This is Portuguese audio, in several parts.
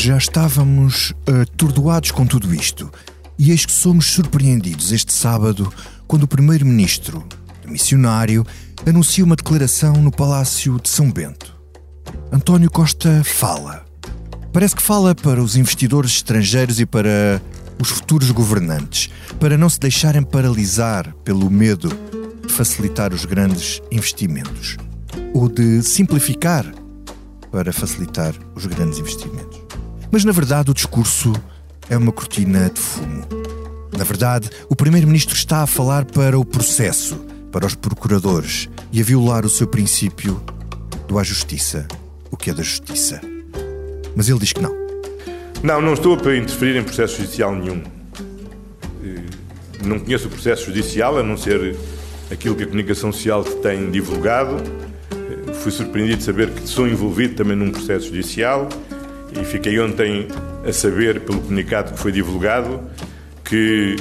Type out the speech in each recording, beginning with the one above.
já estávamos atordoados com tudo isto. E eis que somos surpreendidos este sábado quando o primeiro-ministro, missionário, anuncia uma declaração no Palácio de São Bento. António Costa fala. Parece que fala para os investidores estrangeiros e para os futuros governantes, para não se deixarem paralisar pelo medo de facilitar os grandes investimentos ou de simplificar para facilitar os grandes investimentos. Mas na verdade o discurso é uma cortina de fumo. Na verdade, o Primeiro-Ministro está a falar para o processo, para os procuradores e a violar o seu princípio do à justiça, o que é da justiça. Mas ele diz que não. Não, não estou para interferir em processo judicial nenhum. Eh, não conheço o processo judicial, a não ser aquilo que a comunicação social tem divulgado. Eh, fui surpreendido de saber que sou envolvido também num processo judicial e fiquei ontem a saber, pelo comunicado que foi divulgado, que,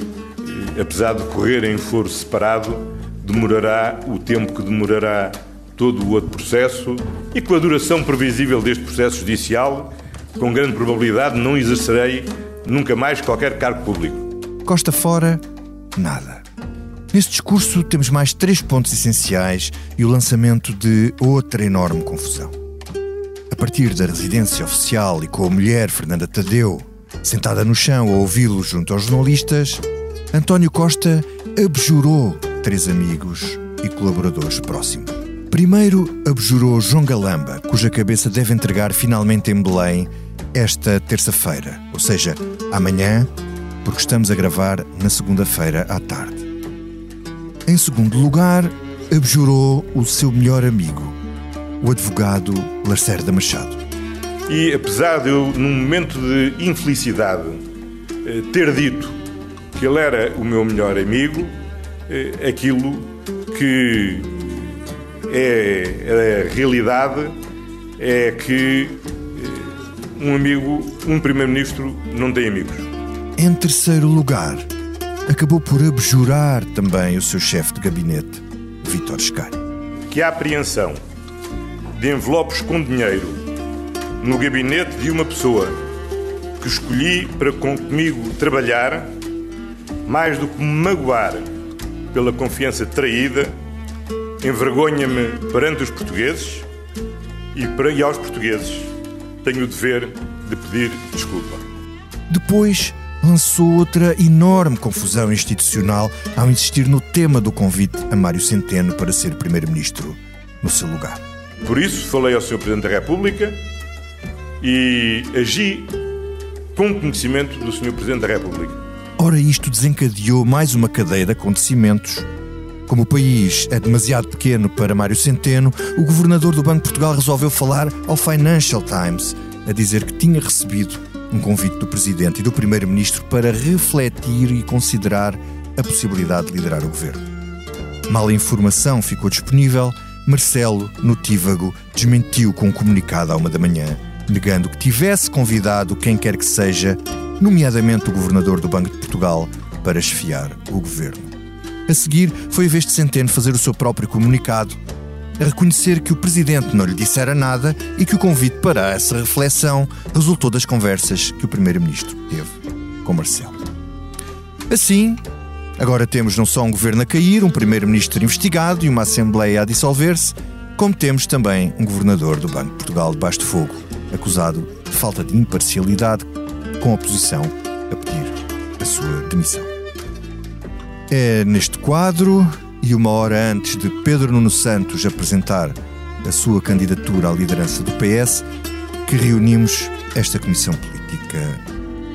eh, apesar de correr em foro separado, demorará o tempo que demorará todo o outro processo e com a duração previsível deste processo judicial, com grande probabilidade não exercerei nunca mais qualquer cargo público. Costa fora, nada. Neste discurso temos mais três pontos essenciais e o lançamento de outra enorme confusão. A partir da residência oficial e com a mulher Fernanda Tadeu, sentada no chão a ouvi-lo junto aos jornalistas, António Costa abjurou três amigos e colaboradores próximos. Primeiro, abjurou João Galamba, cuja cabeça deve entregar finalmente em Belém esta terça-feira, ou seja, amanhã, porque estamos a gravar na segunda-feira à tarde. Em segundo lugar, abjurou o seu melhor amigo, o advogado Lacerda Machado. E apesar de eu, num momento de infelicidade, eh, ter dito que ele era o meu melhor amigo, eh, aquilo que é, a realidade é que eh, um amigo, um primeiro-ministro, não tem amigos. Em terceiro lugar, acabou por abjurar também o seu chefe de gabinete, Vítor Scari. Que a apreensão de envelopes com dinheiro no gabinete de uma pessoa que escolhi para comigo trabalhar, mais do que me magoar pela confiança traída, envergonha-me perante os portugueses e, para, e aos portugueses tenho o dever de pedir desculpa. Depois lançou outra enorme confusão institucional ao insistir no tema do convite a Mário Centeno para ser Primeiro-Ministro no seu lugar. Por isso, falei ao Sr. Presidente da República e agi com conhecimento do Sr. Presidente da República. Ora, isto desencadeou mais uma cadeia de acontecimentos. Como o país é demasiado pequeno para Mário Centeno, o governador do Banco de Portugal resolveu falar ao Financial Times, a dizer que tinha recebido um convite do Presidente e do Primeiro-Ministro para refletir e considerar a possibilidade de liderar o governo. Mal a informação ficou disponível, Marcelo, notívago, desmentiu com um comunicado à uma da manhã, negando que tivesse convidado quem quer que seja, nomeadamente o governador do Banco de Portugal, para esfiar o governo. A seguir, foi a vez de Centeno fazer o seu próprio comunicado, a reconhecer que o presidente não lhe dissera nada e que o convite para essa reflexão resultou das conversas que o primeiro-ministro teve com Marcelo. Assim, agora temos não só um governo a cair, um primeiro-ministro investigado e uma assembleia a dissolver-se, como temos também um governador do Banco de Portugal debaixo de fogo, acusado de falta de imparcialidade, com a oposição a pedir a sua demissão. É neste quadro e uma hora antes de Pedro Nuno Santos apresentar a sua candidatura à liderança do PS, que reunimos esta comissão política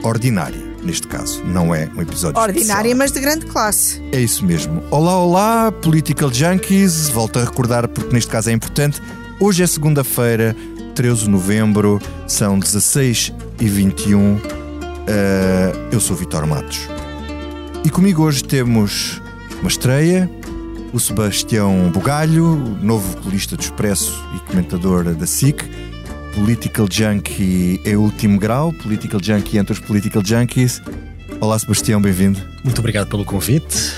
ordinária, neste caso. Não é um episódio Ordinária, especial. mas de grande classe. É isso mesmo. Olá, olá, Political Junkies. Volto a recordar porque neste caso é importante. Hoje é segunda-feira, 13 de novembro, são 16 e 21. Uh, eu sou Vitor Matos. E comigo hoje temos uma estreia, o Sebastião Bugalho, novo colista do Expresso e comentador da SIC, Political Junkie é último grau, Political Junkie entre os Political Junkies. Olá Sebastião, bem-vindo. Muito obrigado pelo convite.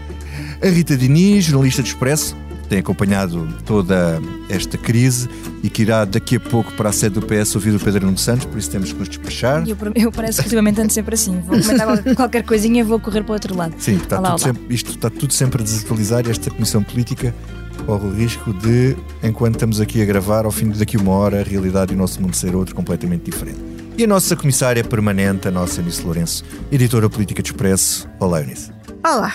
A Rita Diniz, jornalista do Expresso, tem acompanhado toda esta crise e que irá daqui a pouco para a sede do PS ouvir o Pedro Nuno Santos, por isso temos que nos despachar. Eu, eu parece que ultimamente ando sempre assim. Vou comentar qualquer coisinha e vou correr para o outro lado. Sim, está olá, tudo olá. Sempre, isto está tudo sempre a desatualizar e esta Comissão Política corre o risco de, enquanto estamos aqui a gravar, ao fim de daqui uma hora, a realidade e o nosso mundo ser outro completamente diferente. E a nossa comissária permanente, a nossa Eunice Lourenço, editora política de Expresso. Olá, Eunice. Olá.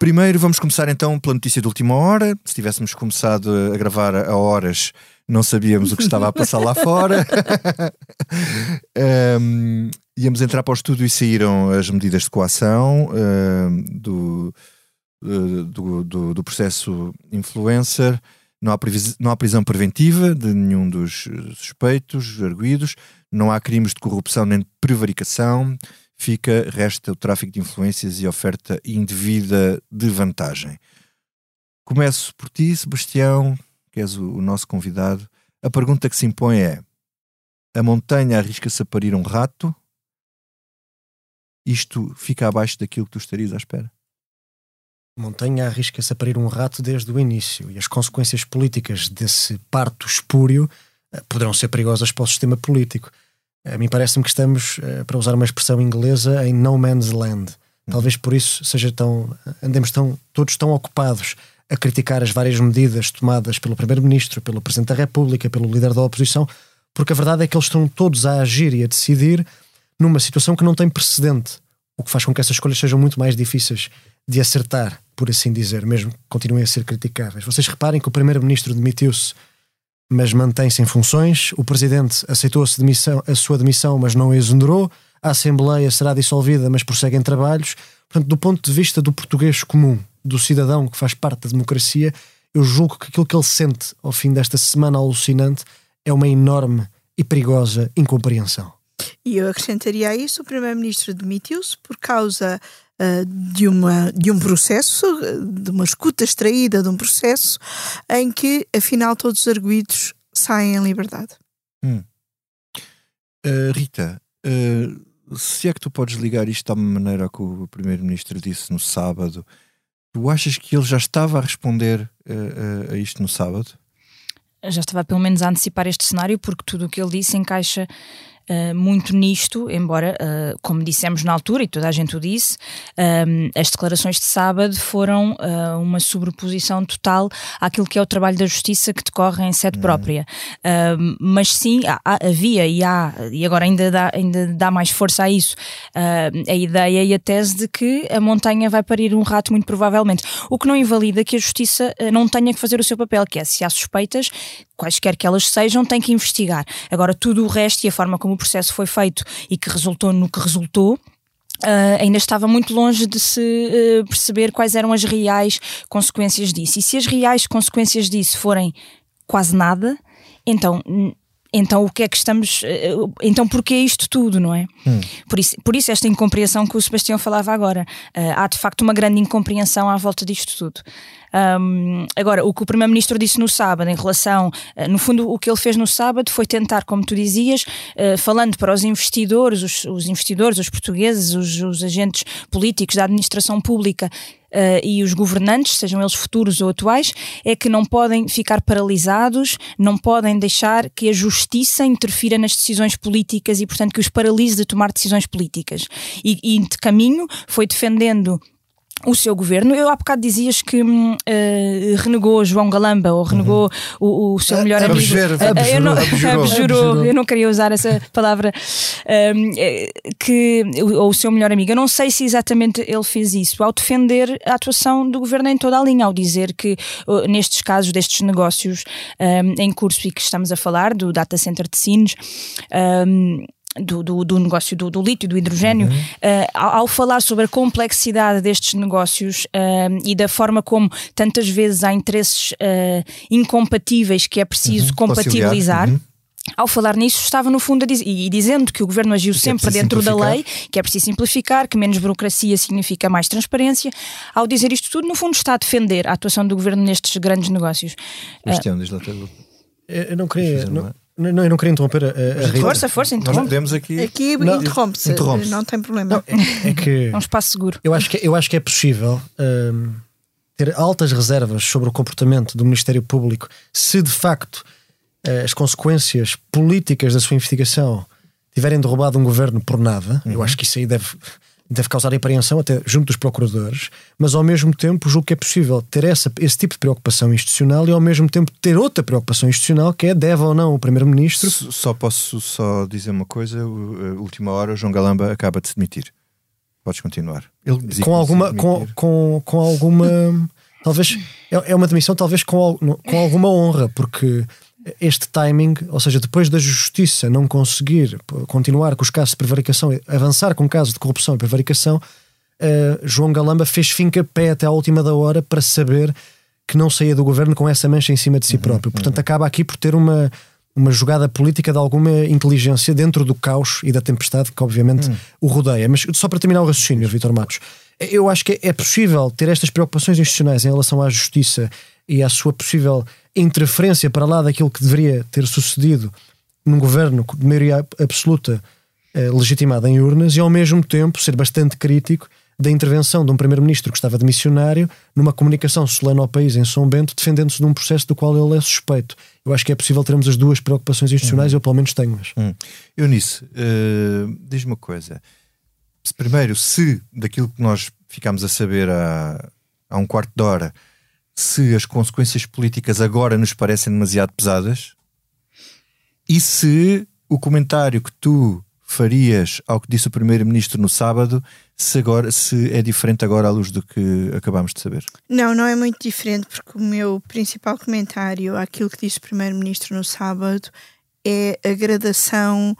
Primeiro vamos começar então pela notícia de última hora. Se tivéssemos começado a gravar a horas, não sabíamos o que estava a passar lá fora. um, íamos entrar para o estudo e saíram as medidas de coação um, do, do, do, do, processo influencer. Não há, não há prisão preventiva de nenhum dos suspeitos, arguídos. Não há crimes de corrupção nem de prevaricação fica, resta o tráfico de influências e oferta indevida de vantagem. Começo por ti, Sebastião, que és o, o nosso convidado. A pergunta que se impõe é: a montanha arrisca-se a parir um rato? Isto fica abaixo daquilo que tu estarias à espera? Montanha arrisca-se a parir um rato desde o início e as consequências políticas desse parto espúrio eh, poderão ser perigosas para o sistema político. A mim parece-me que estamos, eh, para usar uma expressão inglesa, em no man's land. Talvez por isso seja tão. andemos tão, todos tão ocupados a criticar as várias medidas tomadas pelo Primeiro-Ministro, pelo Presidente da República, pelo líder da oposição, porque a verdade é que eles estão todos a agir e a decidir numa situação que não tem precedente, o que faz com que essas escolhas sejam muito mais difíceis de acertar, por assim dizer, mesmo que continuem a ser criticáveis. Vocês reparem que o Primeiro-Ministro demitiu-se mas mantém-se em funções. O presidente aceitou a, demissão, a sua demissão, mas não a exonerou. A Assembleia será dissolvida, mas prossegue em trabalhos. Portanto, do ponto de vista do português comum, do cidadão que faz parte da democracia, eu julgo que aquilo que ele sente ao fim desta semana alucinante é uma enorme e perigosa incompreensão. E eu acrescentaria a isso: o Primeiro-Ministro demitiu-se por causa de, uma, de um processo, de uma escuta extraída de um processo, em que, afinal, todos os arguídos saem em liberdade. Hum. Uh, Rita, uh, se é que tu podes ligar isto à maneira que o Primeiro-Ministro disse no sábado, tu achas que ele já estava a responder a isto no sábado? Já estava pelo menos a antecipar este cenário, porque tudo o que ele disse encaixa uh, muito nisto, embora, uh, como dissemos na altura, e toda a gente o disse, uh, as declarações de sábado foram uma sobreposição total àquilo que é o trabalho da justiça que decorre em sede uhum. própria. mas sim, há, havia e há, e agora ainda dá, ainda dá mais força a isso, a ideia e a tese de que a montanha vai parir um rato, muito provavelmente. O que não invalida que a justiça não tenha que fazer o seu papel, que é se há suspeitas, quaisquer que elas sejam, tem que investigar. Agora, tudo o resto e a forma como o processo foi feito e que resultou no que resultou, Uh, ainda estava muito longe de se uh, perceber quais eram as reais consequências disso. E se as reais consequências disso forem quase nada, então então o que é que estamos uh, então porquê isto tudo não é hum. por isso por isso esta incompreensão que o Sebastião falava agora uh, há de facto uma grande incompreensão à volta disto tudo um, agora, o que o Primeiro-Ministro disse no sábado, em relação, uh, no fundo, o que ele fez no sábado foi tentar, como tu dizias, uh, falando para os investidores, os, os investidores, os portugueses, os, os, agentes políticos da administração pública. Uh, e os governantes, sejam eles futuros ou atuais, é que não podem ficar paralisados, não podem deixar que a justiça interfira nas decisões políticas e, portanto, que os paralise de tomar decisões políticas. E, e de caminho foi defendendo o seu governo. Eu há bocado dizias que uh, renegou João Galamba ou renegou uhum. o, o, seu uh, melhor amigo. Abjurou, abjurou, eu não, abjurou, abjurou, eu não queria usar essa palavra. Um, que, ou o seu melhor amigo. Eu não sei se exatamente ele fez isso ao defender a atuação do governo em toda a linha, ao dizer que uh, nestes casos, destes negócios um, em curso e que estamos a falar, do Data Center de Sines, um, do, do, do, negócio do, do lítio, do hidrogênio, uhum. uh, ao, ao, falar sobre a complexidade destes negócios uh, e da forma como tantas vezes há interesses uh, incompatíveis que é preciso uhum. compatibilizar. Uhum. Ao falar nisso, estava no fundo a dizer, e dizendo que o governo agiu que é sempre é dentro da lei, que é preciso simplificar, que menos burocracia significa mais transparência. Ao dizer isto tudo, no fundo, está a defender a atuação do governo nestes grandes negócios. Cristiano, diz lá Eu não queria. Não, não, eu não queria interromper a, a Rita. Força, força, interrompe. Nós podemos aqui. Aqui interrompe-se, interrompe não tem problema. Não, é, é, que é um espaço seguro. Eu acho que, eu acho que é possível um, ter altas reservas sobre o comportamento do Ministério Público se de facto uh, as consequências políticas da sua investigação tiverem derrubado um governo por nada. Uhum. Eu acho que isso aí deve deve causar apreensão até junto dos procuradores, mas ao mesmo tempo julgo que é possível ter essa, esse tipo de preocupação institucional e ao mesmo tempo ter outra preocupação institucional que é deve ou não o Primeiro-Ministro. Só posso só dizer uma coisa, última hora o João Galamba acaba de se demitir. Podes continuar. Ele com alguma, com, com, com alguma talvez é, é uma demissão talvez com, com alguma honra, porque este timing, ou seja, depois da justiça não conseguir continuar com os casos de prevaricação, avançar com casos de corrupção e prevaricação, uh, João Galamba fez finca pé até à última da hora para saber que não saía do governo com essa mancha em cima de si uhum, próprio. Portanto, uhum. acaba aqui por ter uma, uma jogada política de alguma inteligência dentro do caos e da tempestade que, obviamente, uhum. o rodeia. Mas só para terminar o raciocínio, Vitor Matos, eu acho que é possível ter estas preocupações institucionais em relação à justiça e à sua possível interferência para lá daquilo que deveria ter sucedido num governo de maioria absoluta eh, legitimada em urnas e ao mesmo tempo ser bastante crítico da intervenção de um primeiro-ministro que estava de missionário numa comunicação solene ao país em São Bento, defendendo-se de um processo do qual ele é suspeito. Eu acho que é possível termos as duas preocupações institucionais, uhum. eu pelo menos tenho. Mas... Uhum. Eunice, uh, diz-me uma coisa. Primeiro, se daquilo que nós ficámos a saber há, há um quarto de hora se as consequências políticas agora nos parecem demasiado pesadas e se o comentário que tu farias ao que disse o primeiro-ministro no sábado se agora se é diferente agora à luz do que acabamos de saber. Não, não é muito diferente porque o meu principal comentário àquilo que disse o primeiro-ministro no sábado é a gradação,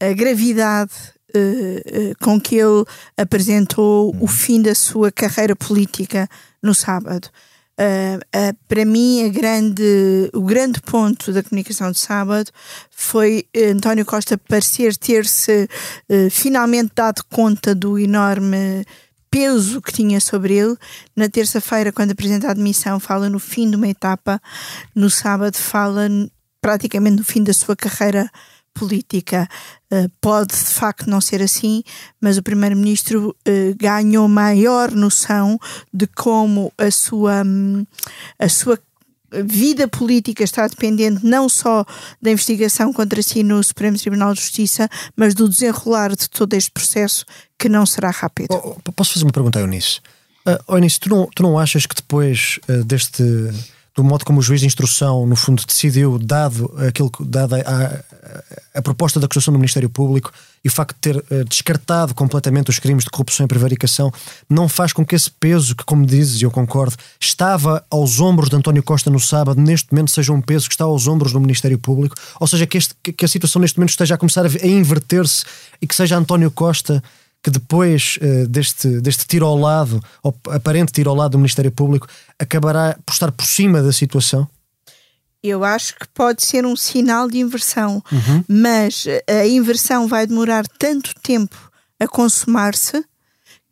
a gravidade eh, eh, com que ele apresentou o uhum. fim da sua carreira política no sábado. Uh, para mim, grande, o grande ponto da comunicação de sábado foi António Costa parecer ter-se uh, finalmente dado conta do enorme peso que tinha sobre ele. Na terça-feira, quando apresenta a admissão, fala no fim de uma etapa, no sábado, fala praticamente no fim da sua carreira política. Uh, pode de facto não ser assim, mas o Primeiro-Ministro uh, ganhou maior noção de como a sua, um, a sua vida política está dependente não só da investigação contra si no Supremo Tribunal de Justiça, mas do desenrolar de todo este processo que não será rápido. Oh, oh posso fazer uma pergunta, Eunice? Uh, Eunice, tu não, tu não achas que depois uh, deste do modo como o juiz de instrução, no fundo, decidiu, dado aquilo dada a, a, proposta da acusação do Ministério Público e o facto de ter uh, descartado completamente os crimes de corrupção e prevaricação, não faz com que esse peso, que, como dizes, e eu concordo, estava aos ombros de António Costa no sábado, neste momento seja um peso que está aos ombros do Ministério Público, ou seja, que, este, que a situação neste momento esteja a começar a, a inverter-se e que seja António Costa que depois uh, deste, deste tiro ao lado, ou aparente tiro ao lado do Ministério Público, acabará por estar por cima da situação? Eu acho que pode ser um sinal de inversão, uhum. mas a inversão vai demorar tanto tempo a consumar-se uhum.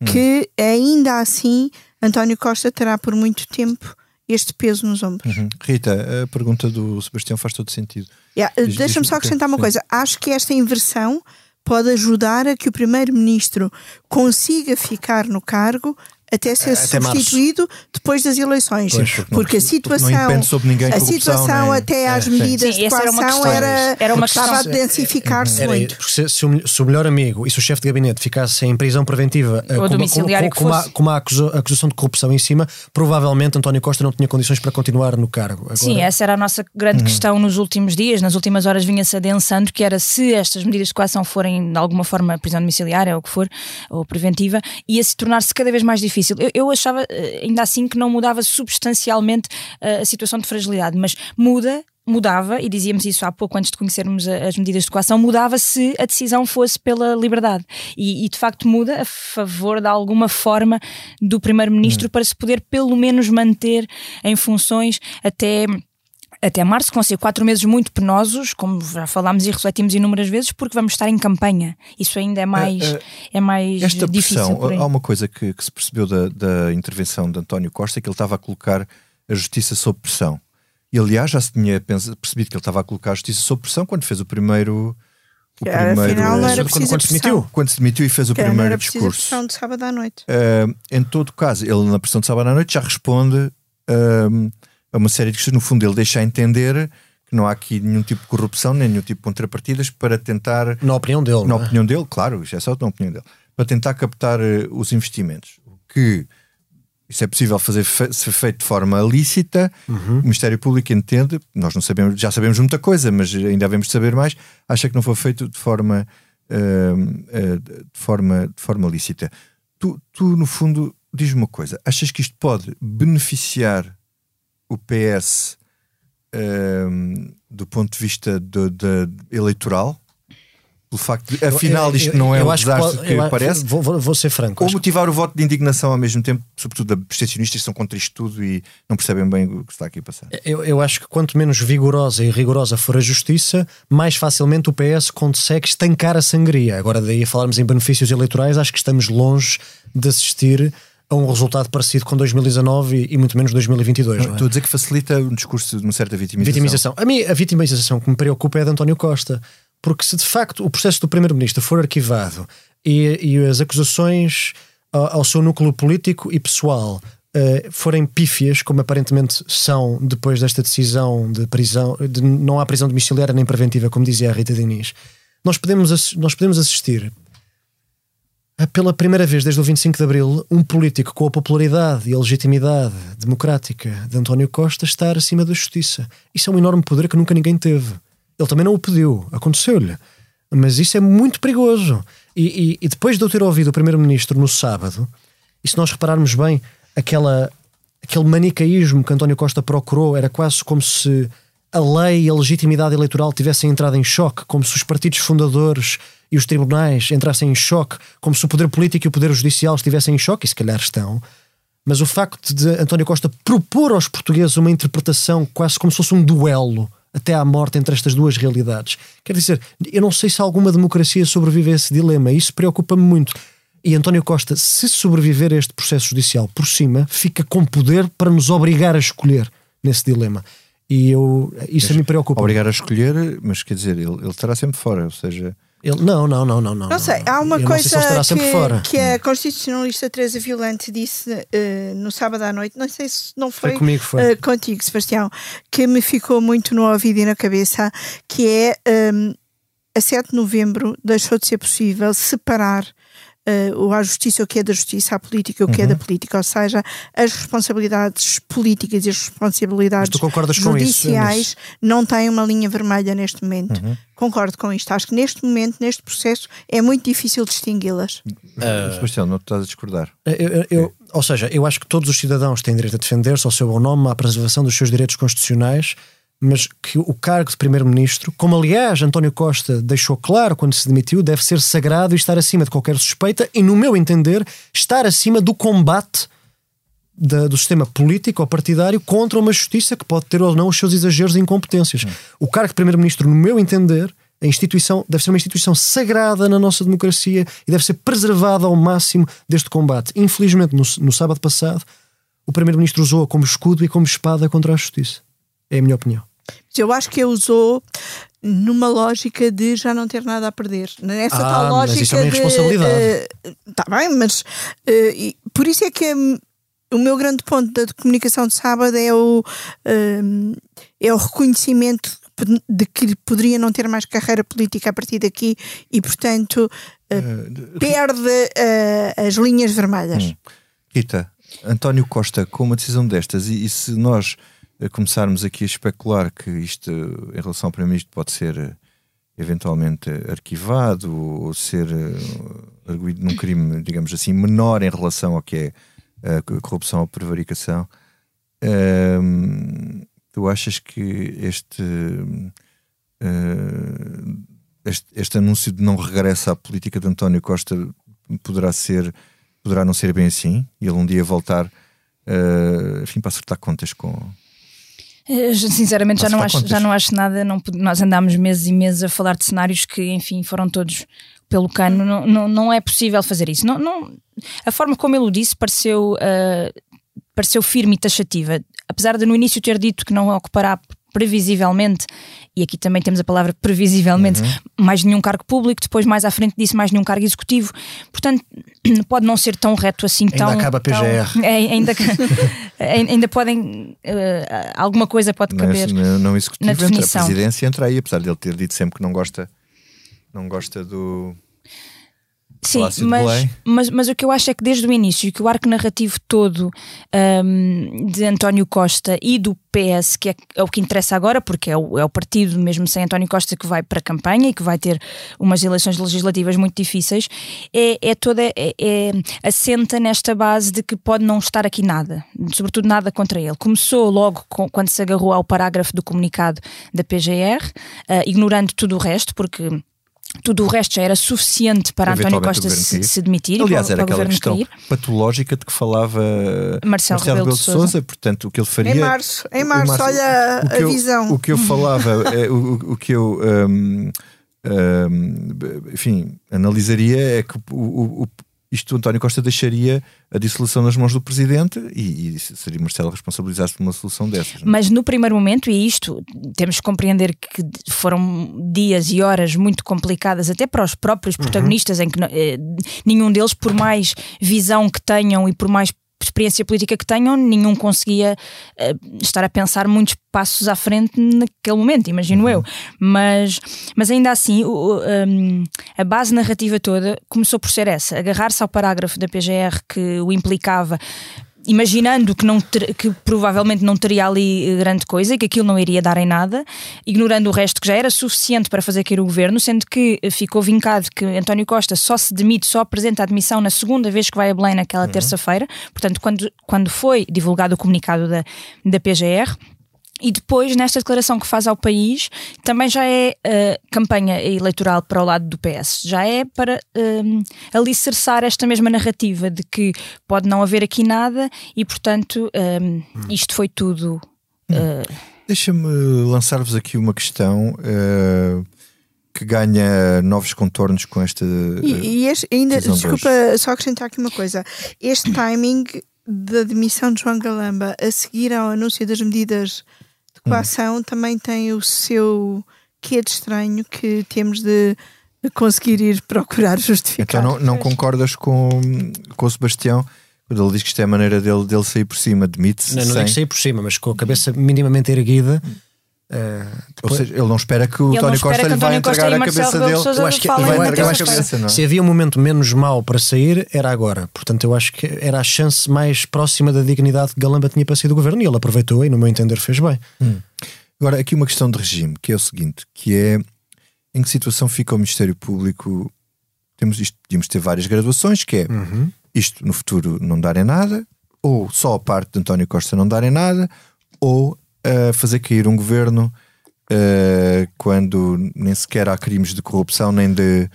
que ainda assim António Costa terá por muito tempo este peso nos ombros. Uhum. Rita, a pergunta do Sebastião faz todo sentido. Yeah, Deixa-me só acrescentar uma coisa. Acho que esta inversão pode ajudar a que o primeiro-ministro consiga ficar no cargo até ser até substituído março. depois das eleições. Pois, porque, porque, a situação, a situação nem... até às é, medidas sim. de coação era, era, era uma estava a densificar-se muito. Se, se, o, se, o, melhor amigo e se o chefe de gabinete ficasse em prisão preventiva Ou com, com, com, uma, com uma acusação de corrupção em cima, provavelmente António Costa não tinha condições para continuar no cargo. Agora... Sim, essa era a nossa grande uhum. questão nos últimos dias, nas últimas horas vinha-se adensando que era se estas medidas de coação forem de alguma forma prisão domiciliária ou o que for, ou preventiva, ia-se tornar-se cada vez mais difícil difícil. Eu, eu, achava, eh, ainda assim, que não mudava substancialmente uh, a situação de fragilidade, mas muda mudava, e dizíamos isso há pouco antes de conhecermos as medidas de coação, mudava se a decisão fosse pela liberdade. E, e de facto muda a favor de alguma forma do Primeiro-Ministro hum. para se poder pelo menos manter em funções até até março, que vão ser quatro meses muito penosos, como já falámos e refletimos inúmeras vezes, porque vamos estar em campanha. Isso ainda é mais, uh, uh, é mais esta difícil. Pressão, há uma coisa que, que se percebeu da, da, intervenção de António Costa, que ele estava a colocar a justiça sob pressão. E aliás, já se tinha percebido que ele estava a colocar a justiça sob pressão quando fez o primeiro. O primeiro afinal, não era quando, quando se demitiu. Quando se demitiu e fez o que primeiro era discurso. pressão de sábado à noite. Uh, em todo caso, ele na pressão de sábado à noite já responde a uma série de questões. No fundo, ele deixa a entender que não há aqui nenhum tipo de corrupção, nem nenhum tipo de contrapartidas para tentar. Na opinião dele. Na é? opinião dele, claro, isso é só na opinião dele. Para tentar captar uh, os investimentos. Que isso é possível fazer ser feito de forma lícita. Uhum. O Ministério Público entende, nós não sabemos, já sabemos muita coisa, mas ainda devemos saber mais. Acha que não foi feito de forma, uh, uh, de forma, de forma lícita. Tu, tu, no fundo, diz-me uma coisa: achas que isto pode beneficiar o PS um, ehm, do ponto de vista de, de eleitoral? Pelo facto de, afinal, isto não é o desastre que, que parece. Vou, vou, ser franco. Ou motivar o voto de indignação ao mesmo tempo, sobretudo de abstencionistas que são contra isto tudo e não percebem bem o que está aqui a passar. Eu, eu acho que quanto menos vigorosa e rigorosa for a justiça, mais facilmente o PS consegue estancar a sangria. Agora, daí a falarmos em benefícios eleitorais, acho que estamos longe de assistir a um resultado parecido com 2019 e, e muito menos 2022. Não, não é? Estou a dizer que facilita um discurso de uma certa vitimização. vitimização. A mim, a vitimização que me preocupa é de António Costa, porque se de facto o processo do Primeiro-Ministro for arquivado e, e as acusações ao, ao, seu núcleo político e pessoal uh, forem pífias, como aparentemente são depois desta decisão de prisão, de, não há prisão domiciliária nem preventiva, como dizia a Rita Diniz, nós podemos, nós podemos assistir pela primeira vez desde o 25 de Abril, um político com a popularidade e a legitimidade democrática de António Costa estar acima da justiça. Isso é um enorme poder que nunca ninguém teve. Ele também não o pediu, aconteceu-lhe. Mas isso é muito perigoso. E, e, e depois de eu ter ouvido o Primeiro-Ministro no sábado, e se nós repararmos bem, aquela, aquele manicaísmo que António Costa procurou era quase como se a lei e a legitimidade eleitoral tivessem entrado em choque, como se os partidos fundadores e os tribunais entrassem em choque, como se o poder político e o poder judicial estivessem em choque, e se calhar estão. Mas o facto de António Costa propor aos portugueses uma interpretação quase como se fosse um duelo até à morte entre estas duas realidades. Quer dizer, eu não sei se alguma democracia sobrevive a esse dilema, isso preocupa-me muito. E António Costa, se sobreviver a este processo judicial por cima, fica com poder para nos obrigar a escolher nesse dilema. E eu, isso mas, me preocupa. Obrigar a escolher, mas quer dizer, ele, ele estará sempre fora, ou seja, ele, não, não, não, não, não. Não sei, há uma coisa se que, que a constitucionalista Teresa Violante disse uh, no sábado à noite, não sei se não foi, foi comigo, foi. Uh, contigo, Sebastião, que me ficou muito no ouvido e na cabeça, que é um, a 7 de novembro deixou de ser possível separar uh, a justiça o que é da justiça, a política o que uhum. é da uhum. política, ou seja, as responsabilidades políticas e as responsabilidades judiciais isso, não têm uma linha vermelha neste momento. Uhum. Concordo com isto. Acho que neste momento, neste processo, é muito difícil distingui-las. Uh, Sebastião, não estás a discordar? Eu, eu, eu, ou seja, eu acho que todos os cidadãos têm direito a defender-se ao seu bom nome, à preservação dos seus direitos constitucionais mas que o cargo de Primeiro-Ministro, como aliás António Costa deixou claro quando se demitiu, deve ser sagrado e estar acima de qualquer suspeita e, no meu entender, estar acima do combate da, do sistema político ou partidário contra uma justiça que pode ter ou não os seus exageros e incompetências. Hum. O cargo de Primeiro-Ministro, no meu entender, a instituição deve ser uma instituição sagrada na nossa democracia e deve ser preservada ao máximo deste combate. Infelizmente, no, no sábado passado, o Primeiro-Ministro usou-a como escudo e como espada contra a justiça. É a minha opinião. Eu acho que a usou numa lógica de já não ter nada a perder. Nessa ah, tal lógica mas isso é uma responsabilidade. Está uh, bem, mas uh, por isso é que um, o meu grande ponto da comunicação de sábado é o, uh, é o reconhecimento de que poderia não ter mais carreira política a partir daqui e, portanto, uh, perde as linhas vermelhas. Hum. Rita, António Costa, com uma decisão destas, e, e se nós começarmos aqui a especular que isto, em relação ao Primeiro-Ministro, pode ser eh, eventualmente arquivado ou ser uh, arguído num crime, digamos assim, menor em relação ao que é a corrupção ou prevaricação, uh, tu achas que este, uh, este, este anúncio de não regresso à política de António Costa poderá ser poderá não ser bem assim? E ele um dia voltar uh, enfim, para acertar contas com eh, Sinceramente, já não, acho, já não acho nada. Não, nós andámos meses e meses a falar de cenários que, enfim, foram todos pelo cano. Não, não, não é possível fazer isso. Não, não, a forma como ele o disse pareceu, uh, pareceu firme e taxativa. Apesar de no início ter dito que não ocupará previsivelmente, e aqui também temos a palavra previsivelmente, uhum. mais nenhum cargo público, depois mais à frente disso mais nenhum cargo executivo. Portanto, pode não ser tão reto assim, ainda tão. acaba a PGR. Tão, é, ainda, ainda podem. Uh, alguma coisa pode caber. Mas, não executivo, na definição. Entra a presidência entra aí, apesar de ele ter dito sempre que não gosta, não gosta do Sim, mas, mas, mas, o que eu acho é que desde o início, que o arco narrativo todo um, de António Costa e do PS, que é, é, o que interessa agora, porque é o, é o partido, mesmo sem António Costa, que vai para a campanha e que vai ter umas eleições legislativas muito difíceis, é, é toda. É, é, assenta nesta base de que pode não estar aqui nada, sobretudo nada contra ele. Começou logo com, quando se agarrou ao parágrafo do comunicado da PGR, uh, ignorando tudo o resto, porque tudo o resto já era suficiente para António Costa se, se, demitir Aliás, e para, era para aquela questão cair. patológica de que falava Marcelo, Marcelo Rebelo de Sousa. Sousa. Portanto, o que ele faria. Em março, em março, março olha a eu, visão. O que eu falava, é, o, o, que eu. Um, um, enfim, analisaria é que o, o, isto António Costa deixaria a dissolução nas mãos do presidente e, e seria Marcelo responsabilizar-se por uma solução dessas. Não? É? Mas no primeiro momento, e isto temos que compreender que foram dias e horas muito complicadas, até para os próprios uhum. protagonistas, uhum. em que eh, nenhum deles, por mais visão que tenham e por mais experiência política que tenham, nenhum conseguia uh, estar a pensar muitos passos à frente naquele momento, imagino uhum. eu. Mas, mas ainda assim, o, um, a base narrativa toda começou por ser essa: agarrar-se ao parágrafo da PGR que o implicava imaginando que, não ter, que provavelmente não teria ali eh, grande coisa e que aquilo não iria dar em nada, ignorando o resto que já era suficiente para fazer cair o governo, sendo que eh, ficou vincado que António Costa só se demite, só apresenta a admissão na segunda vez que vai a Belém naquela uhum. terça-feira. Portanto, quando, quando foi divulgado o comunicado da, da PGR, e depois, nesta declaração que faz ao país, também já é uh, campanha eleitoral para o lado do PS. Já é para uh, alicerçar esta mesma narrativa de que pode não haver aqui nada e, portanto, hum. isto foi tudo. Uh... Deixa-me lançar-vos aqui uma questão uh, que ganha novos contornos com esta. E, e este, ainda, desculpa, só acrescentar aqui uma coisa. Este timing da demissão de João Galamba a seguir ao anúncio das medidas coação hum. também tem o seu quê de estranho que temos de conseguir ir procurar justificar. Então não, não concordas com, com o Sebastião? Quando ele diz que isto é a maneira dele, dele sair por cima, admite-se. Não, não sem... digo sair por cima, mas com a cabeça minimamente erguida. Hum Uh, depois... Ou seja, ele não espera que o António Costa lhe vá entregar a cabeça dele. Eu acho que ele vai entregar a cabeça. Não é? Se havia um momento menos mau para sair, era agora. Portanto, eu acho que era a chance mais próxima da dignidade que Galamba tinha para sair do governo e ele aproveitou e, no meu entender, fez bem. Hum. Agora, aqui uma questão de regime, que é o seguinte: que é em que situação fica o Ministério Público? Temos isto, podíamos ter várias graduações, que é uhum. isto no futuro não darem nada, ou só a parte de António Costa não darem nada, ou a fazer cair um governo uh, quando nem sequer há crimes de corrupção nem de,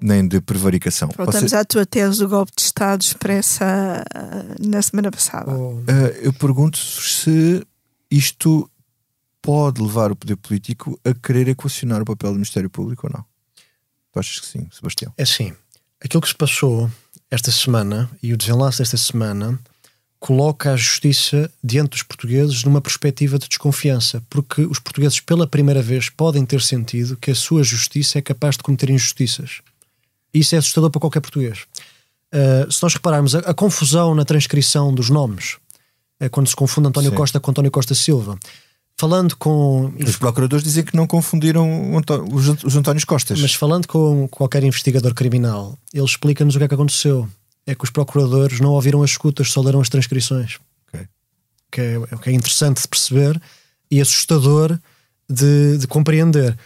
nem de prevaricação. Voltamos Você... à tua tese do golpe de Estado expressa uh, na semana passada. Uh, eu pergunto se isto pode levar o poder político a querer equacionar o papel do Ministério Público ou não? Tu achas que sim, Sebastião? É sim. Aquilo que se passou esta semana e o desenlace desta semana coloca a justiça diante dos portugueses numa perspectiva de desconfiança, porque os portugueses pela primeira vez podem ter sentido que a sua justiça é capaz de cometer injustiças. Isso é assustador para qualquer português. Uh, se nós repararmos a, a, confusão na transcrição dos nomes, é quando se confunde António Sim. Costa com António Costa Silva, falando com. Os procuradores dizem que não confundiram os, os Antónios Costas. Mas falando com qualquer investigador criminal, ele explica-nos o que é que aconteceu é que os procuradores não ouviram as escutas, só leram as transcrições. Okay. Que, é, que é interessante de perceber e assustador de, de compreender.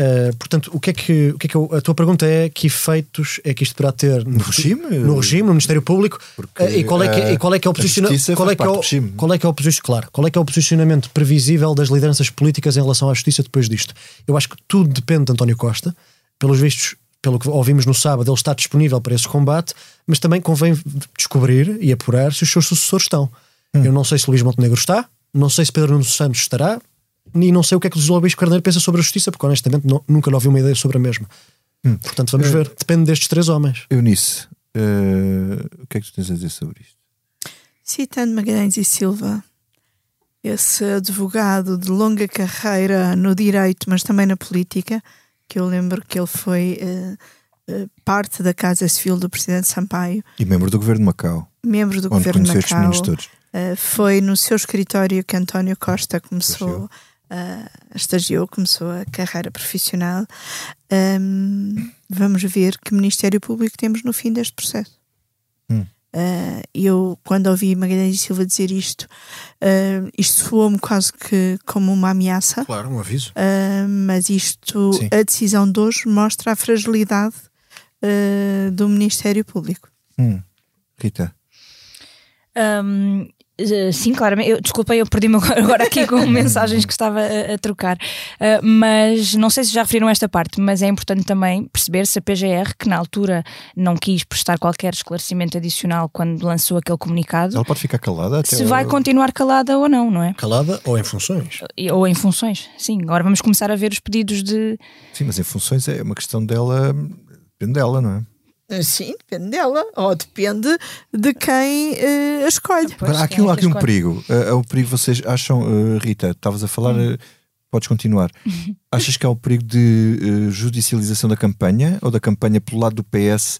Uh, portanto, o que é que, o que, é que eu, a tua pergunta é que efeitos é que isto poderá ter no, no regime, no regime, no Ministério Público uh, e qual é que, e qual é que é o posicionamento qual é que é o, qual é que é o claro, qual é que é o posicionamento previsível das lideranças políticas em relação à justiça depois disto? Eu acho que tudo depende de António Costa, pelos vistos, pelo que ouvimos no sábado, ele está disponível para esse combate, mas também convém descobrir e apurar se os seus sucessores estão. Hum. Eu não sei se Luís Montenegro está, não sei se Pedro Nuno Santos estará, e não sei o que é que o José Luís Carneiro pensa sobre a justiça, porque honestamente não, nunca lhe ouvi uma ideia sobre a mesma. Hum. Portanto, vamos ver. Depende destes três homens. Eunice, uh, o que é que tu tens a dizer sobre isto? Citando Magalhães e Silva, esse advogado de longa carreira no direito, mas também na política, que eu lembro que ele foi uh, uh, parte da Casa Civil do Presidente Sampaio. E membro do Governo de Macau. Membro do Governo de Macau. Uh, foi no seu escritório que António Costa começou estagiou, começou a carreira profissional. Um, vamos ver que Ministério Público temos no fim deste processo. Uh, eu, quando ouvi Magalhães e Silva dizer isto, uh, isto soou-me quase que como uma ameaça. Claro, um aviso. Uh, mas isto, Sim. a decisão de hoje mostra a fragilidade do Ministério Público. Hum. Rita. Um, eh, sim, claramente. Eu, desculpa, eu perdi-me agora aqui com mensagens que estava a, a trocar. Uh, mas não sei se já referiram esta parte, mas é importante também perceber se a PGR, que na altura não quis prestar qualquer esclarecimento adicional quando lançou aquele comunicado. Ela pode ficar calada até. Se vai continuar calada ou não, não é? Calada ou em funções? Ou em funções, sim. Agora vamos começar a ver os pedidos de. Sim, mas em funções é uma questão dela. Depende dela, não é? Sim, depende dela, ou depende de quem uh, a escolhe. Agora, há aqui, há aqui um perigo. Uh, o perigo, vocês acham, uh, Rita, estavas a falar, hum. podes continuar. Achas que há o perigo de judicialização da campanha ou da campanha pelo lado do PS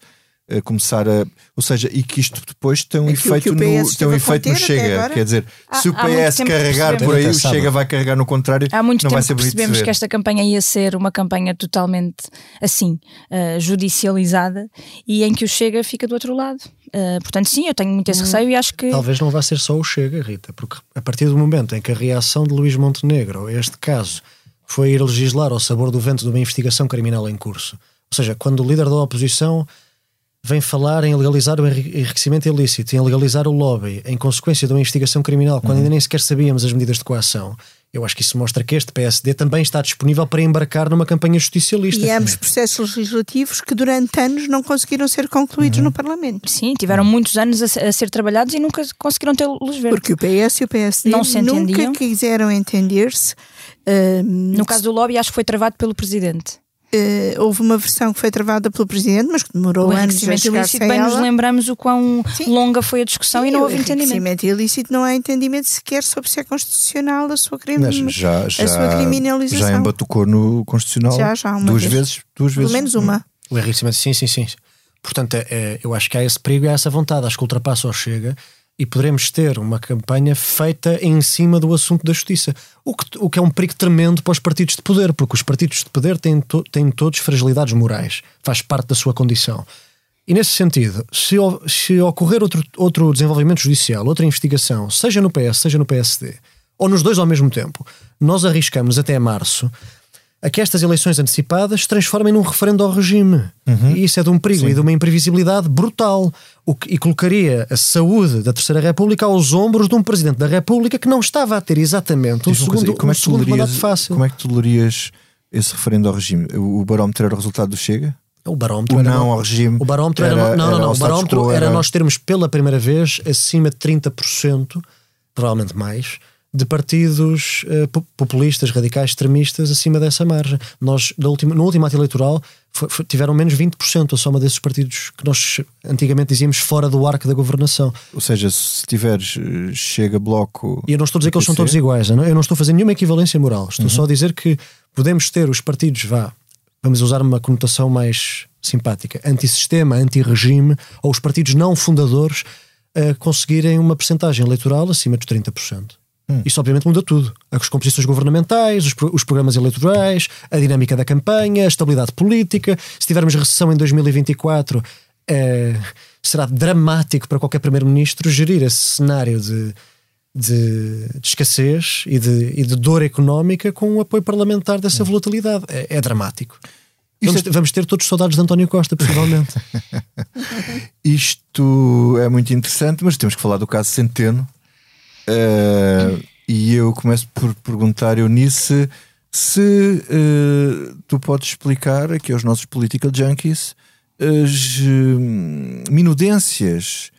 começar a. Ou seja, e que isto depois tem um efeito, no, tem um efeito no Chega. Quer dizer, há, se o PS carregar por aí, o Chega vai carregar no contrário. Há muito não tempo vai ser que percebemos que esta campanha ia ser uma campanha totalmente assim, uh, judicializada e em que o Chega fica do outro lado. Uh, portanto, sim, eu tenho muito esse hum, receio e acho que. Talvez não vá ser só o Chega, Rita, porque a partir do momento em que a reação de Luís Montenegro a este caso foi ir legislar ao sabor do vento de uma investigação criminal em curso, ou seja, quando o líder da oposição vem falar em legalizar o enriquecimento ilícito, em legalizar o lobby, em consequência de uma investigação criminal, quando uhum. ainda nem sequer sabíamos as medidas de coação. Eu acho que isso mostra que este PSD também está disponível para embarcar numa campanha justicialista. E ambos processos legislativos que durante anos não conseguiram ser concluídos uhum. no Parlamento. Sim, tiveram muitos anos a, a, ser trabalhados e nunca conseguiram ter luz verde. Porque o PS e o PSD não se nunca quiseram entender-se. Uh, no caso do lobby, acho que foi travado pelo Presidente. Uh, houve uma versão que foi travada pelo Presidente, mas que demorou o anos a ilícito, bem nos lembramos o quão Sim. longa foi a discussão Sim, e não houve entendimento. O enriquecimento ilícito não há entendimento sequer sobre se é constitucional a sua, crime, já, já, a sua criminalização. Já embatucou no Constitucional já, já, duas vez. vezes. Duas Pelo vezes. menos uma. O enriquecimento, sim, sim, sim. Portanto, é, é, eu acho que há esse perigo e há essa vontade. Acho que ultrapassa ou chega e poderemos ter uma campanha feita em cima do assunto da justiça. O que, o que é um perigo tremendo para os partidos de poder, porque os partidos de poder têm, to, têm todos fragilidades morais, faz parte da sua condição. E nesse sentido, se, se ocorrer outro, outro desenvolvimento judicial, outra investigação, seja no PS, seja no PSD, ou nos dois ao mesmo tempo, nós arriscamos até março a que estas eleições antecipadas se transformem num referendo ao regime. Uhum. E isso é de um perigo Sim. e de uma imprevisibilidade brutal. O que, e colocaria a saúde da Terceira República aos ombros de um Presidente da República que não estava a ter exatamente um segundo, como é que um segundo mandato fácil. Como é que tu lerias esse referendo ao regime? O barómetro era o resultado do Chega? O barómetro o era não ao regime. O barómetro era, era não, não, não. O barómetro era, era nós termos pela primeira vez acima de 30%, provavelmente mais, de partidos uh, populistas, radicais, extremistas acima dessa margem. Nós, no último, no último ato eleitoral, foi, foi, tiveram menos 20% a soma desses partidos que nós antigamente dizíamos fora do arco da governação. Ou seja, se tiveres eh, chega bloco. E eu não estou a dizer que eles são todos iguais, eu não, eu não estou a fazer nenhuma equivalência moral, estou uhum. só a dizer que podemos ter os partidos, vá, vamos usar uma conotação mais simpática, antissistema, anti-regime, ou os partidos não fundadores a conseguirem uma percentagem eleitoral acima dos 30%. Hum. Isso obviamente muda tudo. As composições governamentais, os, os, programas eleitorais, a dinâmica da campanha, a estabilidade política. Se tivermos recessão em 2024, é, será dramático para qualquer primeiro-ministro gerir esse cenário de de, de escassez e de, e de, dor económica com o apoio parlamentar dessa volatilidade. É, é dramático. Vamos, é... vamos, ter todos saudades de António Costa, possivelmente. Isto é muito interessante, mas temos que falar do caso Centeno. Uh, e eu começo por perguntar, Eunice, se uh, tu podes explicar aqui aos nossos political junkies as uh, minudências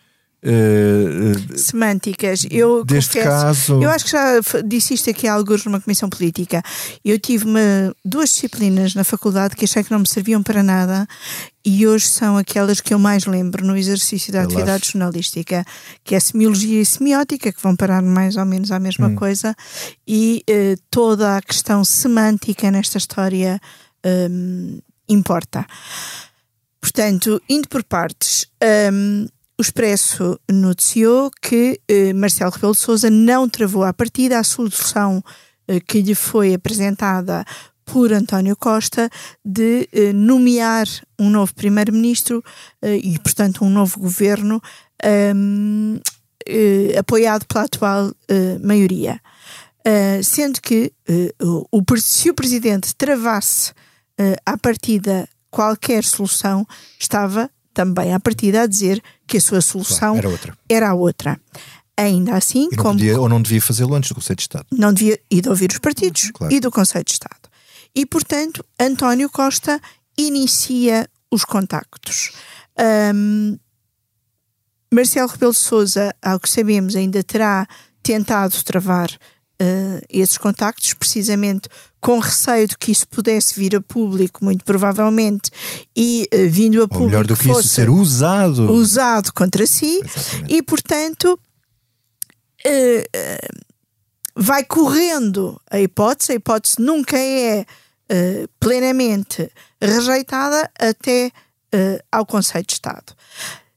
uh, semânticas. Eu deste confesso, caso. Eu acho que já disse isto aqui há alguns numa comissão política. Eu tive duas disciplinas na faculdade que achei que não me serviam para nada e hoje são aquelas que eu mais lembro no exercício da atividade jornalística, que é semiologia e semiótica, que vão parar mais ou menos à mesma hum. coisa, e uh, toda a questão semântica nesta história um, importa. Portanto, indo por partes, um, o Expresso noticiou que eh, Marcelo Rebelo de Sousa não travou à partida a solução eh, que lhe foi apresentada por António Costa de eh, nomear um novo primeiro-ministro eh, e, portanto, um novo governo eh, apoiado pela atual eh, maioria. sendo que o, se o presidente travasse à partida qualquer solução, estava também à partida a dizer que a sua solução era outra. Era a outra. Ainda assim, não como. Podia, ou não devia fazê-lo antes do Conselho de Estado. Não devia, e de ouvir os partidos claro. e do Conselho de Estado. E, portanto, António Costa inicia os contactos. Um, Marcelo Rebelo de Souza, ao que sabemos, ainda terá tentado travar uh, esses contactos, precisamente com receio de que isso pudesse vir a público, muito provavelmente, e uh, vindo a público. Ou melhor do que isso, ser usado. Usado contra si, Exatamente. e portanto. Uh, vai correndo a hipótese, a hipótese nunca é plenamente rejeitada até ao Conselho de Estado.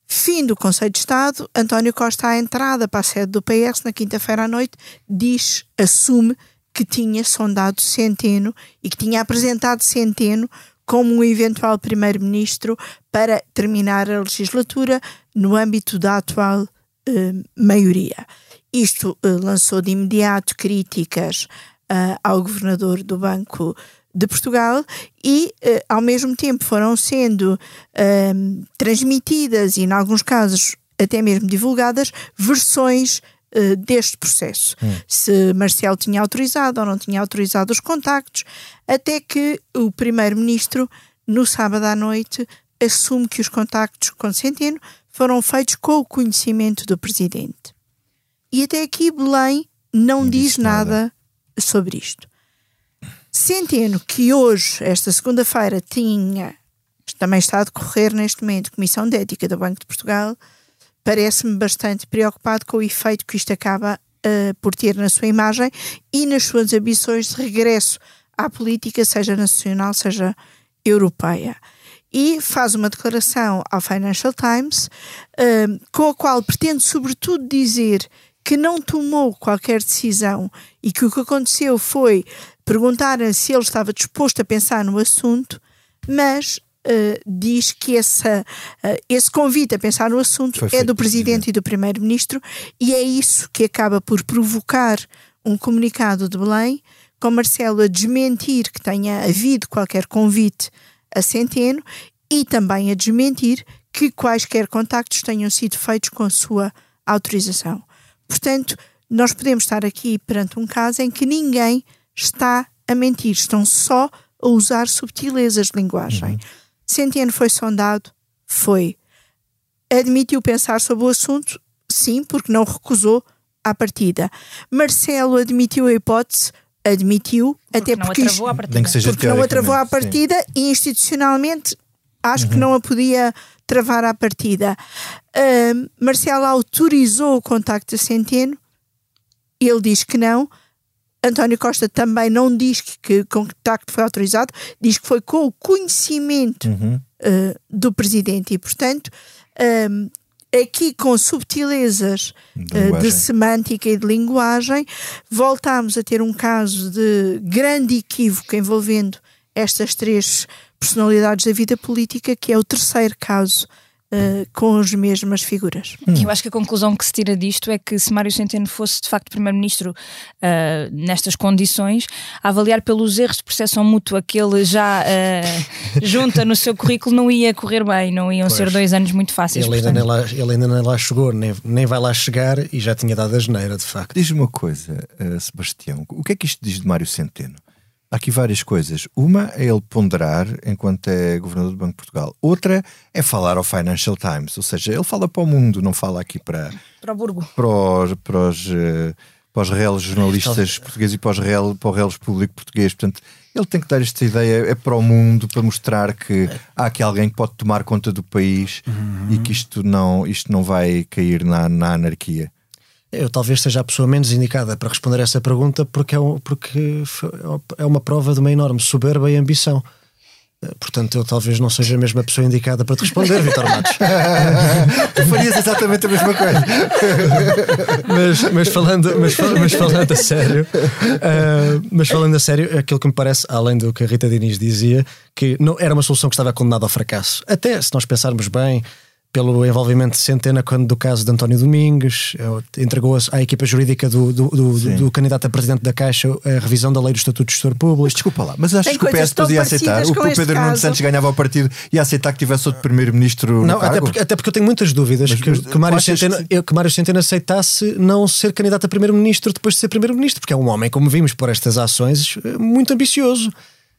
Fim do Conselho de Estado, António Costa, à entrada para a sede do PS, na quinta-feira à noite, diz, assume que tinha sondado Centeno e que tinha apresentado Centeno como um eventual primeiro-ministro para terminar a legislatura no âmbito da atual eh, maioria. Isto eh, lançou de imediato críticas uh, ao governador do Banco de Portugal e, uh, ao mesmo tempo, foram sendo uh, transmitidas e, em alguns casos, até mesmo divulgadas, versões uh, deste processo. Hum. Se Marcelo tinha autorizado ou não tinha autorizado os contactos, até que o Primeiro-Ministro, no sábado à noite, assume que os contactos com Centeno foram feitos com o conhecimento do Presidente. E até aqui Belém não, não diz nada, nada sobre isto. Centeno, que hoje, esta segunda-feira, tinha, também está a decorrer neste momento, Comissão de Ética do Banco de Portugal, parece-me bastante preocupado com o efeito que isto acaba uh, por ter na sua imagem e nas suas ambições de regresso à política, seja nacional, seja europeia. E faz uma declaração ao Financial Times, uh, com a qual pretende, sobretudo, dizer que não tomou qualquer decisão e que o que aconteceu foi perguntar se ele estava disposto a pensar no assunto, mas uh, diz que essa, uh, esse convite a pensar no assunto foi é do Presidente e do Primeiro-Ministro e é isso que acaba por provocar um comunicado de Belém, com Marcelo a desmentir que tenha havido qualquer convite a Centeno e também a desmentir que quaisquer contactos tenham sido feitos com a sua autorização. Portanto, nós podemos estar aqui perante um caso em que ninguém está a mentir, estão só a usar subtilezas de linguagem. Uhum. Centeno foi sondado? Foi. Admitiu pensar sobre o assunto? Sim, porque não recusou à partida. Marcelo admitiu a hipótese? Admitiu, porque até porque, isto, Tem que seja porque não a travou à partida sim. e institucionalmente acho uhum. que não a podia travar à partida. Uh, Marcelo autorizou o contacto a Centeno, ele diz que não. António Costa também não diz que, que o contacto foi autorizado, diz que foi com o conhecimento uhum. uh, do presidente e, portanto, um, aqui com subtilezas de, uh, de, semântica e de linguagem, voltámos a ter um caso de grande equívoco envolvendo estas três personalidades da vida política, que é o terceiro caso uh, com as mesmas figuras. Hum. Eu acho que a conclusão que se tira disto é que se Mário Centeno fosse de facto Primeiro-Ministro uh, nestas condições, a avaliar pelos erros de percepção mútua que ele já uh, junta no seu currículo, não ia correr bem, não iam pois. ser dois anos muito fáceis. Ele ainda, nem lá, ele ainda nem lá chegou, nem, nem vai lá chegar e já tinha dado a geneira, de facto. Diz-me uma coisa, Sebastião, o que é que isto diz de Mário Centeno? Há aqui várias coisas. Uma é ele ponderar enquanto é governador do Banco de Portugal. Outra é falar ao Financial Times. Ou seja, ele fala para o mundo, não fala aqui para. Para o Burgo. Para os, para os, uh, para os reles jornalistas portugueses e para, os real, para o reles público português. Portanto, ele tem que dar esta ideia é para o mundo, para mostrar que há aqui alguém que pode tomar conta do país uhum. e que isto não, isto não vai cair na, na anarquia. Eu talvez seja a pessoa menos indicada para responder essa pergunta porque é, um, porque é uma prova de uma enorme soberba e ambição. Eh, portanto, eu talvez não seja a mesma pessoa indicada para te responder, Vitor Matos. tu farias exatamente a mesma coisa. mas, mas, falando, mas, mas falando a sério, uh, mas falando a sério, aquilo que me parece, além do que a Rita Diniz dizia, que não era uma solução que estava condenada ao fracasso. Até se nós pensarmos bem, pelo envolvimento de Centena quando do caso de António Domingues, eh, entregou à equipa jurídica do, do, do, do, candidato a presidente da Caixa a revisão da lei do Estatuto de Gestor Público. Mas desculpa lá, mas achas que o PS podia aceitar? O que o Pedro Nuno Santos ganhava ao partido e aceitar que tivesse outro primeiro-ministro Não, até porque, até porque eu tenho muitas dúvidas mas, que, que, Mário Centeno, que... que Mário Centeno aceitasse não ser candidato a primeiro-ministro depois de ser primeiro-ministro, porque é um homem, como vimos por estas ações, eh, muito ambicioso.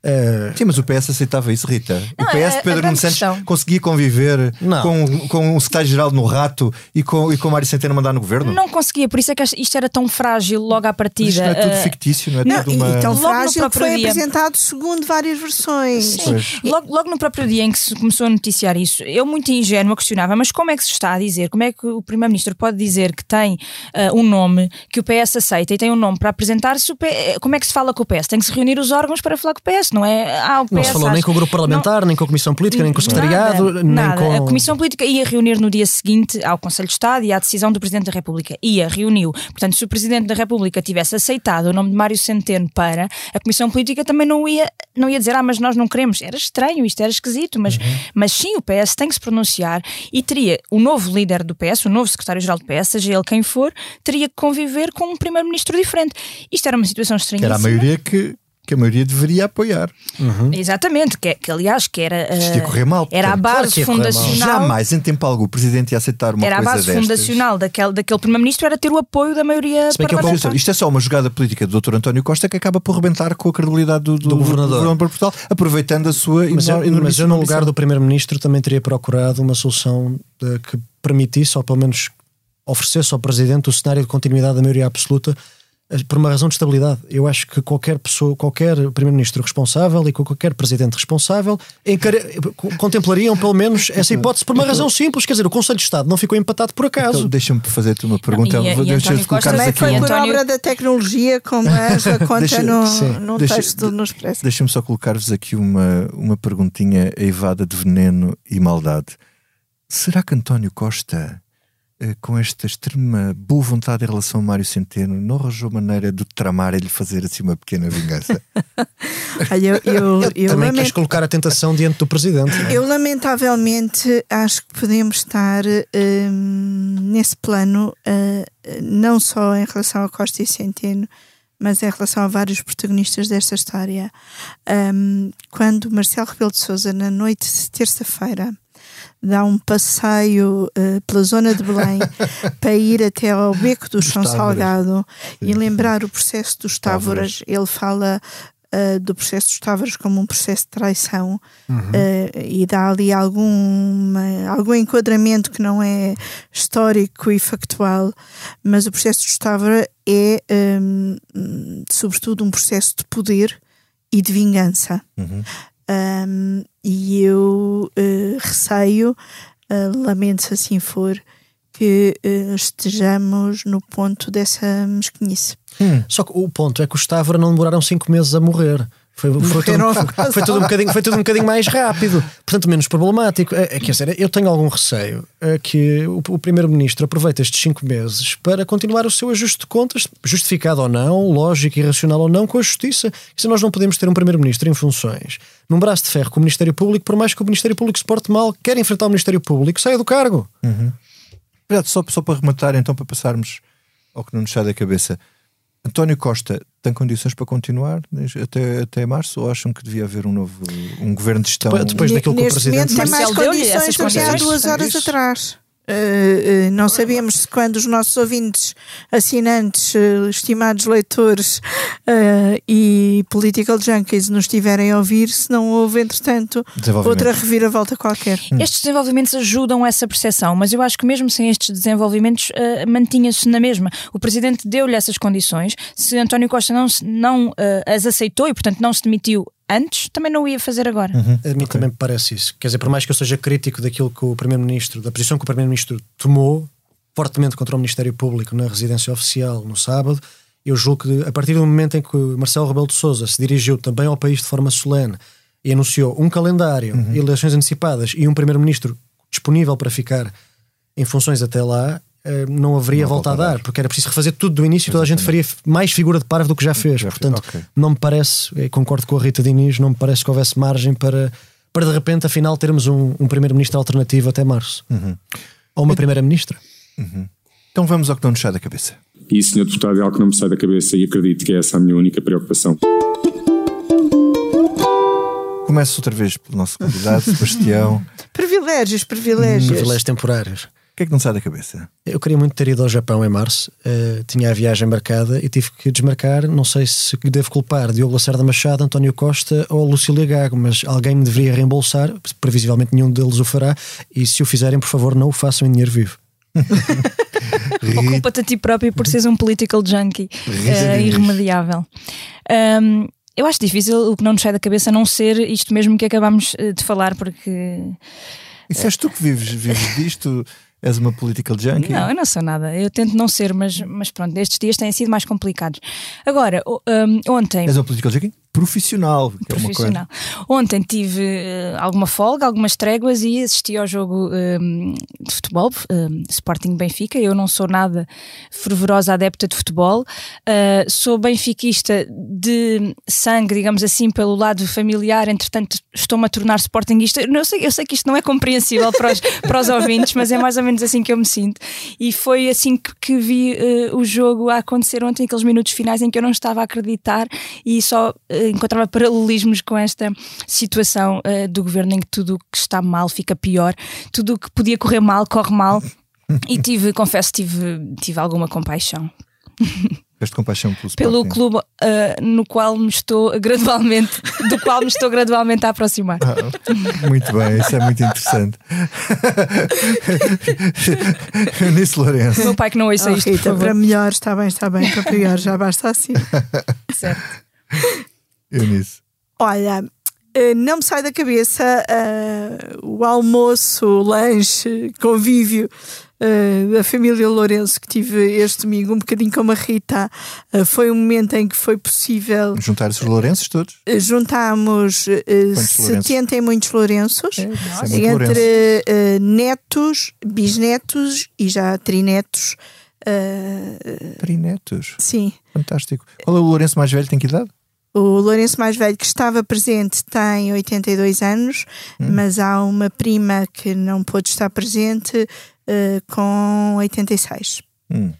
Uh... Sim, mas o PS aceitava isso, Rita. Não, o PS de Pedro Nuno Santos conseguia conviver com, com o secretário-geral no rato e com, e com Mário Centeno mandar no governo? Não conseguia, por isso é que isto era tão frágil logo à partida. Mas isto não é tudo uh... fictício, não é não, tudo uma. E tão logo frágil que foi dia. apresentado segundo várias versões. Sim. Logo, logo no próprio dia em que se começou a noticiar isso, eu, muito ingênua, questionava: mas como é que se está a dizer? Como é que o Primeiro-Ministro pode dizer que tem uh, um nome que o PS aceita e tem um nome para apresentar-se? Como é que se fala com o PS? Tem que se reunir os órgãos para falar com o PS, não é? Ah, não se falou nem com o grupo parlamentar, não, nem com a Comissão Política, nem com o Secretariado, nada, nem nada. com. A Comissão Política ia reunir no dia seguinte ao Conselho de Estado e à decisão do Presidente da República. Ia, reuniu. Portanto, se o Presidente da República tivesse aceitado o nome de Mário Centeno para, a Comissão Política também não ia, não ia dizer, ah, mas nós não queremos. Era estranho, isto era esquisito, mas, uhum. mas sim, o PS tem que se pronunciar e teria o novo líder do PS, o novo secretário-geral do PS, seja ele quem for, teria que conviver com um primeiro-ministro diferente. Isto era uma situação estranha. Era a maioria que que a maioria deveria apoiar. Uhum. Exatamente, que, que, aliás que era, uh, correr mal, era a base claro fundacional. Jamais em tempo algum o presidente ia aceitar uma era coisa Era a base destas. fundacional daquele, daquele primeiro-ministro era ter o apoio da maioria Se bem que é Isto é só uma jogada política do Dr. António Costa que acaba por rebentar com a credibilidade do, do, do governador. do Portugal, aproveitando a sua Mas, eu, mas eu no lugar do primeiro-ministro também teria procurado uma solução de, que permitisse, ou pelo menos oferecesse ao presidente o cenário de continuidade da maioria absoluta por uma razão de estabilidade. Eu acho que qualquer pessoa, qualquer primeiro-ministro responsável e qualquer presidente responsável encare... contemplariam pelo menos essa hipótese por uma então, razão simples, quer dizer, o Conselho de Estado não ficou empatado por acaso. Então, Deixa-me fazer-te uma pergunta. E, Deixa-me colocar aqui. Foi por António... obra da tecnologia, como a conta deixa, no, sim, no deixa, texto no Expresso. Deixa-me só colocar-vos aqui uma, uma perguntinha eivada de veneno e maldade. Será que António Costa eh, com esta extrema boa vontade em relação a Mário Centeno, não arranjou maneira de tramar e lhe fazer assim uma pequena vingança? Olha, eu, eu, eu Também lament... queres colocar a tentação diante do Presidente. É? Eu, lamentavelmente, acho que podemos estar um, nesse plano, uh, não só em relação a Costa e Centeno, mas em relação a vários protagonistas desta história. Um, quando Marcelo Rebelo de Souza, na noite de terça-feira, dá um passeio uh, pela zona de Belém para ir até ao Beco do São Salgado e lembrar o processo dos Távoras. Ele fala uh, do processo dos Távoras como um processo de traição uhum. uh, e dá ali algum, algum enquadramento que não é histórico e factual, mas o processo dos Távoras é, um, sobretudo, um processo de poder e de vingança. Uhum. Um, e eu uh, receio, uh, lamento se assim for, que uh, estejamos no ponto dessa mesquinice. Hum. Só que o ponto é que os Távora não demoraram cinco meses a morrer. Foi, foi, tudo, foi, foi, tudo um bocadinho, foi tudo um bocadinho mais rápido, portanto menos problemático. É, é que dizer, eu tenho algum receio é que o, o Primeiro-Ministro aproveite estes cinco meses para continuar o seu ajuste de contas, justificado ou não, lógico e racional ou não, com a Justiça. Se nós não podemos ter um Primeiro-Ministro em funções, num braço de ferro com o Ministério Público, por mais que o Ministério Público se porte mal, quer enfrentar o Ministério Público, saia do cargo. Uhum. Só, só para rematar, então, para passarmos ao que não nos sai da cabeça. António Costa tem condições para continuar até, até março ou acham que devia haver um novo um governo de gestão? Depois daquilo que o Presidente tem mais condições do que há duas horas atrás. Uh, uh, não sabemos se quando os nossos ouvintes, assinantes, uh, estimados leitores e political junkies nos tiverem a ouvir, se não houve, entretanto, outra reviravolta qualquer. Hum. Estes desenvolvimentos ajudam essa percepção, mas eu acho que mesmo sem estes desenvolvimentos, mantinha-se na mesma. O Presidente deu-lhe essas condições. Se António Costa não, não as aceitou e, portanto, não se demitiu antes, também não o ia fazer agora. Uhum. A mim okay. também me parece isso. Quer dizer, por mais que eu seja crítico daquilo que o Primeiro-Ministro, da posição que o Primeiro-Ministro tomou fortemente contra o Ministério Público na residência oficial no sábado, eu julgo que a partir do momento em que Marcelo Rebelo de Sousa se dirigiu também ao país de forma solene e anunciou um calendário, uhum. eleições antecipadas e um Primeiro-Ministro disponível para ficar em funções até lá, não haveria não volta a dar, porque era preciso refazer tudo do início e toda a gente faria mais figura de parvo do que já fez. Já Portanto, okay. não me parece, concordo com a Rita Diniz, não me parece que houvesse margem para, para de repente, afinal, termos um, um primeiro-ministro alternativo até março. Uhum. Ou uma primeira-ministra. Uhum. Então vamos ao que não nos sai da cabeça. E, senhor deputado, é algo que não me sai da cabeça e acredito que é essa a minha única preocupação. Começo outra vez pelo nosso convidado, Sebastião. privilégios, privilégios. Privilégios temporários que é que não sai da cabeça? Eu queria muito ter ido ao Japão em março, uh, tinha a viagem marcada e tive que desmarcar. Não sei se devo culpar Diogo Lacerda Machado, António Costa ou Lucília Gago, mas alguém me deveria reembolsar, previsivelmente nenhum deles o fará, e se o fizerem, por favor, não o façam em dinheiro vivo. Ocupa-te a ti próprio por seres um political junkie uh, irremediável. Um, eu acho difícil o que não nos sai da cabeça não ser isto mesmo que acabámos eh, de falar, porque. E és tu que vives, vives disto? És uma political junkie? Não, eu não sou nada. Eu tento não ser, mas, mas pronto, estes dias têm sido mais complicados. Agora, um, ontem. És uma political junkie? Profissional. profissional. É Ontem tive uh, alguma folga, algumas tréguas e assisti ao jogo um, de futebol, um, Sporting Benfica. Eu não sou nada fervorosa adepta de futebol, uh, sou benfiquista de sangue, digamos assim, pelo lado familiar, entretanto estou-me a tornar sportinguista. Eu sei, eu sei que isto não é compreensível para os, para os ouvintes, mas é mais ou menos assim que eu me sinto. E foi assim que, que vi uh, o jogo a acontecer ontem, aqueles minutos finais em que eu não estava a acreditar e só encontrava paralelismos com esta situação uh, do governo em que tudo o que está mal fica pior, tudo o que podia correr mal corre mal. e tive, confesso, tive, tive alguma compaixão. Tiveste compaixão pelo, pelo clube uh, no qual me estou gradualmente, do qual me estou gradualmente a aproximar. Ah, muito bem, isso é muito interessante. Eunice Lourenço. Meu pai que não ouça oh, isto. Rita, para melhor, está bem, está bem, para pior, já basta assim. certo. Eunice? Olha, eh, não me sai da cabeça uh, o almoço, o lanche, convívio uh, da família Lourenço que tive este domingo, um bocadinho como a Rita. Uh, foi um momento em que foi possível. Juntar-se os Lourenços todos? juntámos 70 e muitos Lourenços, é, é entre netos, bisnetos e já trinetos. Trinetos? Sim. Fantástico. Qual é o Lourenço mais velho? Tem que idade? O Lourenço mais velho que estava presente tem 82 anos, hum. mas há uma prima que não pôde estar presente uh, com 86. Hum.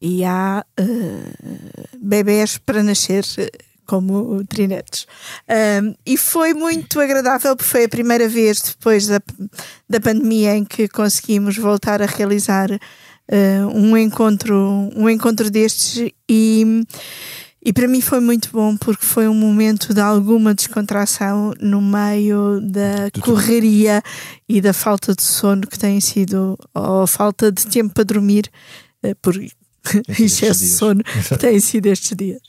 E há uh, bebés para nascer como trinetos. Um, e foi muito agradável, porque foi a primeira vez depois da, da pandemia em que conseguimos voltar a realizar uh, um encontro um encontro destes e e para mim foi muito bom porque foi um momento de alguma descontração no meio da correria e da falta de sono que tem sido, ou falta de tempo para dormir, eh, por excesso de sono que tem sido estes dias.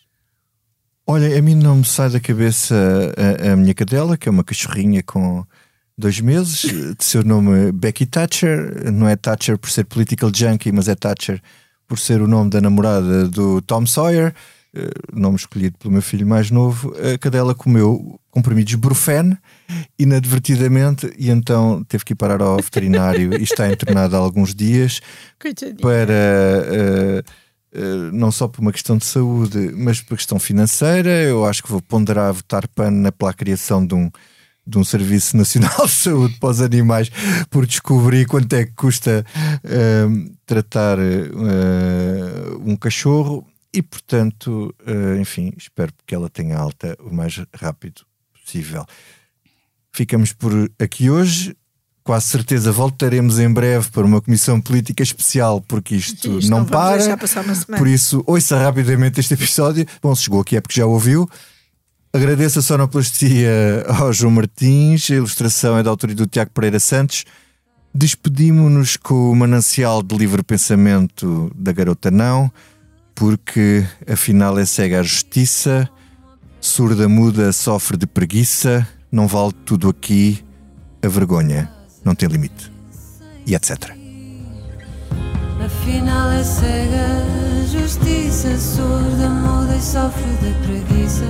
Olha, a mim não me sai da cabeça a, a minha cadela, que é uma cachorrinha com dois meses, de seu nome Becky Thatcher. Não é Thatcher por ser political junkie, mas é Thatcher por ser o nome da namorada do Tom Sawyer nome escolhido pelo meu filho mais novo, a cadela comeu comprimidos Brufen, inadvertidamente, e então teve que ir parar ao veterinário e está internado há alguns dias Coitadinho. para. Uh, Uh, não só por uma questão de saúde, mas por questão financeira. Eu acho que vou ponderar votar PAN pela criação de um, de um Serviço Nacional de Saúde para os animais por descobrir quanto é que custa uh, tratar uh, um cachorro e, portanto, enfim, espero que ela tenha alta o mais rápido possível. Ficamos por aqui hoje quase certeza voltaremos em breve para uma comissão política especial, porque isto, isto não, não para. Por isso, ouça rapidamente este episódio. Bom, se chegou aqui é porque já ouviu. Agradeço a sonoplastia ao João Martins, a ilustração é da autoria do Tiago Pereira Santos. Despedimos-nos com o manancial de livre pensamento da garota não, porque afinal é cega a justiça, surda muda sofre de preguiça, não vale tudo aqui a vergonha não tem limite. E etc. Afinal é cega, justiça surda, muda e sofre de preguiça.